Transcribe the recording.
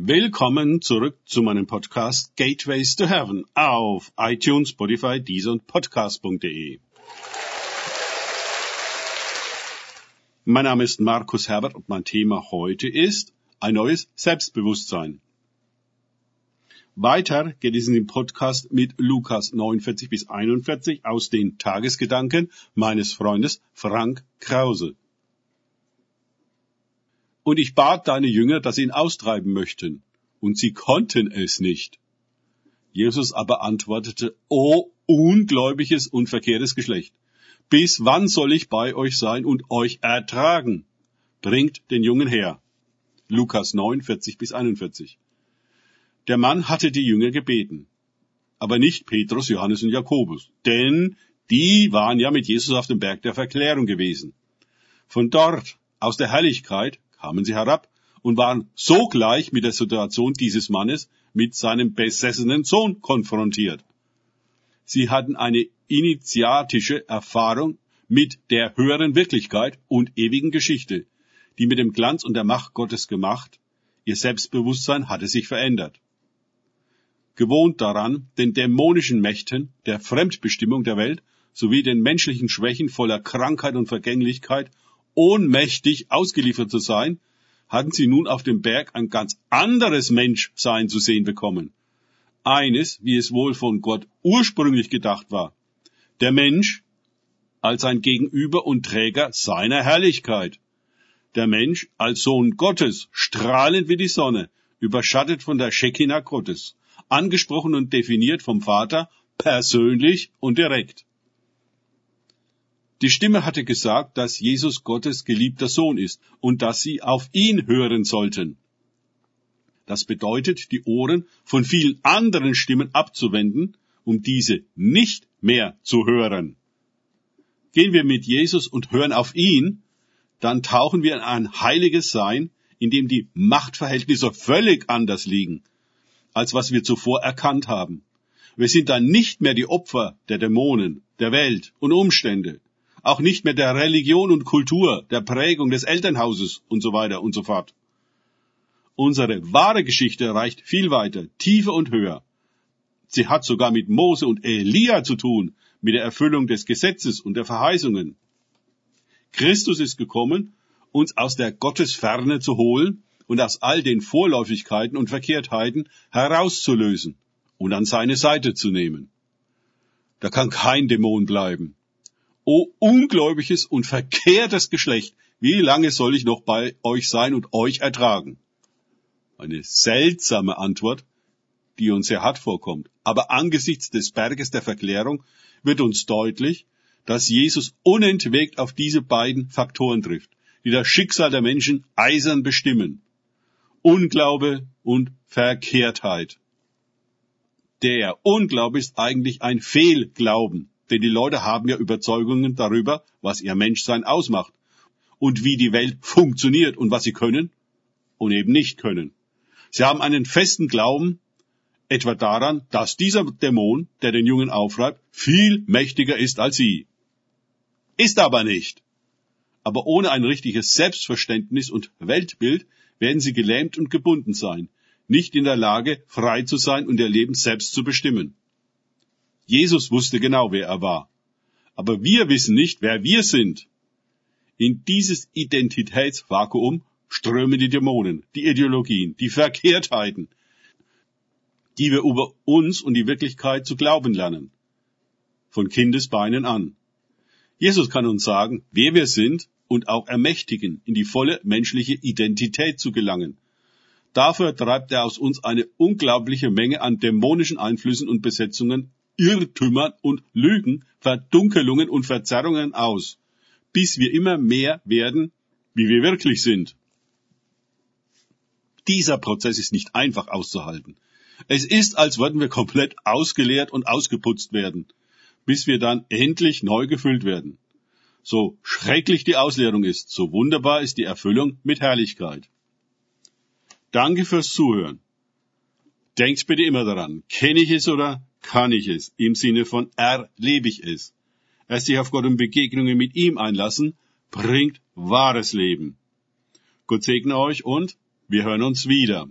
Willkommen zurück zu meinem Podcast Gateways to Heaven auf iTunes, Spotify, Deezer und Podcast.de. Mein Name ist Markus Herbert und mein Thema heute ist ein neues Selbstbewusstsein. Weiter geht es in dem Podcast mit Lukas 49 bis 41 aus den Tagesgedanken meines Freundes Frank Krause. Und ich bat deine Jünger, dass sie ihn austreiben möchten. Und sie konnten es nicht. Jesus aber antwortete, O ungläubiges und verkehrtes Geschlecht, bis wann soll ich bei euch sein und euch ertragen? Bringt den Jungen her. Lukas 9, 40 bis 41. Der Mann hatte die Jünger gebeten, aber nicht Petrus, Johannes und Jakobus, denn die waren ja mit Jesus auf dem Berg der Verklärung gewesen. Von dort, aus der Herrlichkeit, kamen sie herab und waren sogleich mit der Situation dieses Mannes mit seinem besessenen Sohn konfrontiert. Sie hatten eine initiatische Erfahrung mit der höheren Wirklichkeit und ewigen Geschichte, die mit dem Glanz und der Macht Gottes gemacht, ihr Selbstbewusstsein hatte sich verändert. Gewohnt daran, den dämonischen Mächten, der Fremdbestimmung der Welt sowie den menschlichen Schwächen voller Krankheit und Vergänglichkeit ohnmächtig ausgeliefert zu sein, hatten sie nun auf dem Berg ein ganz anderes Menschsein zu sehen bekommen. Eines, wie es wohl von Gott ursprünglich gedacht war. Der Mensch als ein Gegenüber und Träger seiner Herrlichkeit. Der Mensch als Sohn Gottes, strahlend wie die Sonne, überschattet von der Shekinah Gottes, angesprochen und definiert vom Vater, persönlich und direkt. Die Stimme hatte gesagt, dass Jesus Gottes geliebter Sohn ist und dass sie auf ihn hören sollten. Das bedeutet, die Ohren von vielen anderen Stimmen abzuwenden, um diese nicht mehr zu hören. Gehen wir mit Jesus und hören auf ihn, dann tauchen wir in ein heiliges Sein, in dem die Machtverhältnisse völlig anders liegen, als was wir zuvor erkannt haben. Wir sind dann nicht mehr die Opfer der Dämonen, der Welt und Umstände, auch nicht mehr der Religion und Kultur, der Prägung des Elternhauses und so weiter und so fort. Unsere wahre Geschichte reicht viel weiter, tiefer und höher. Sie hat sogar mit Mose und Elia zu tun, mit der Erfüllung des Gesetzes und der Verheißungen. Christus ist gekommen, uns aus der Gottesferne zu holen und aus all den Vorläufigkeiten und Verkehrtheiten herauszulösen und an seine Seite zu nehmen. Da kann kein Dämon bleiben. O ungläubiges und verkehrtes Geschlecht, wie lange soll ich noch bei euch sein und euch ertragen? Eine seltsame Antwort, die uns sehr hart vorkommt. Aber angesichts des Berges der Verklärung wird uns deutlich, dass Jesus unentwegt auf diese beiden Faktoren trifft, die das Schicksal der Menschen eisern bestimmen. Unglaube und Verkehrtheit. Der Unglaube ist eigentlich ein Fehlglauben. Denn die Leute haben ja Überzeugungen darüber, was ihr Menschsein ausmacht und wie die Welt funktioniert und was sie können und eben nicht können. Sie haben einen festen Glauben etwa daran, dass dieser Dämon, der den Jungen aufreibt, viel mächtiger ist als sie. Ist aber nicht. Aber ohne ein richtiges Selbstverständnis und Weltbild werden sie gelähmt und gebunden sein, nicht in der Lage, frei zu sein und ihr Leben selbst zu bestimmen. Jesus wusste genau, wer er war. Aber wir wissen nicht, wer wir sind. In dieses Identitätsvakuum strömen die Dämonen, die Ideologien, die Verkehrtheiten, die wir über uns und die Wirklichkeit zu glauben lernen. Von Kindesbeinen an. Jesus kann uns sagen, wer wir sind und auch ermächtigen, in die volle menschliche Identität zu gelangen. Dafür treibt er aus uns eine unglaubliche Menge an dämonischen Einflüssen und Besetzungen Irrtümern und Lügen, Verdunkelungen und Verzerrungen aus, bis wir immer mehr werden, wie wir wirklich sind. Dieser Prozess ist nicht einfach auszuhalten. Es ist, als würden wir komplett ausgeleert und ausgeputzt werden, bis wir dann endlich neu gefüllt werden. So schrecklich die Ausleerung ist, so wunderbar ist die Erfüllung mit Herrlichkeit. Danke fürs Zuhören. Denkt bitte immer daran, kenne ich es oder kann ich es, im Sinne von erlebe ich es. Erst sich auf Gott und Begegnungen mit ihm einlassen, bringt wahres Leben. Gott segne euch und wir hören uns wieder.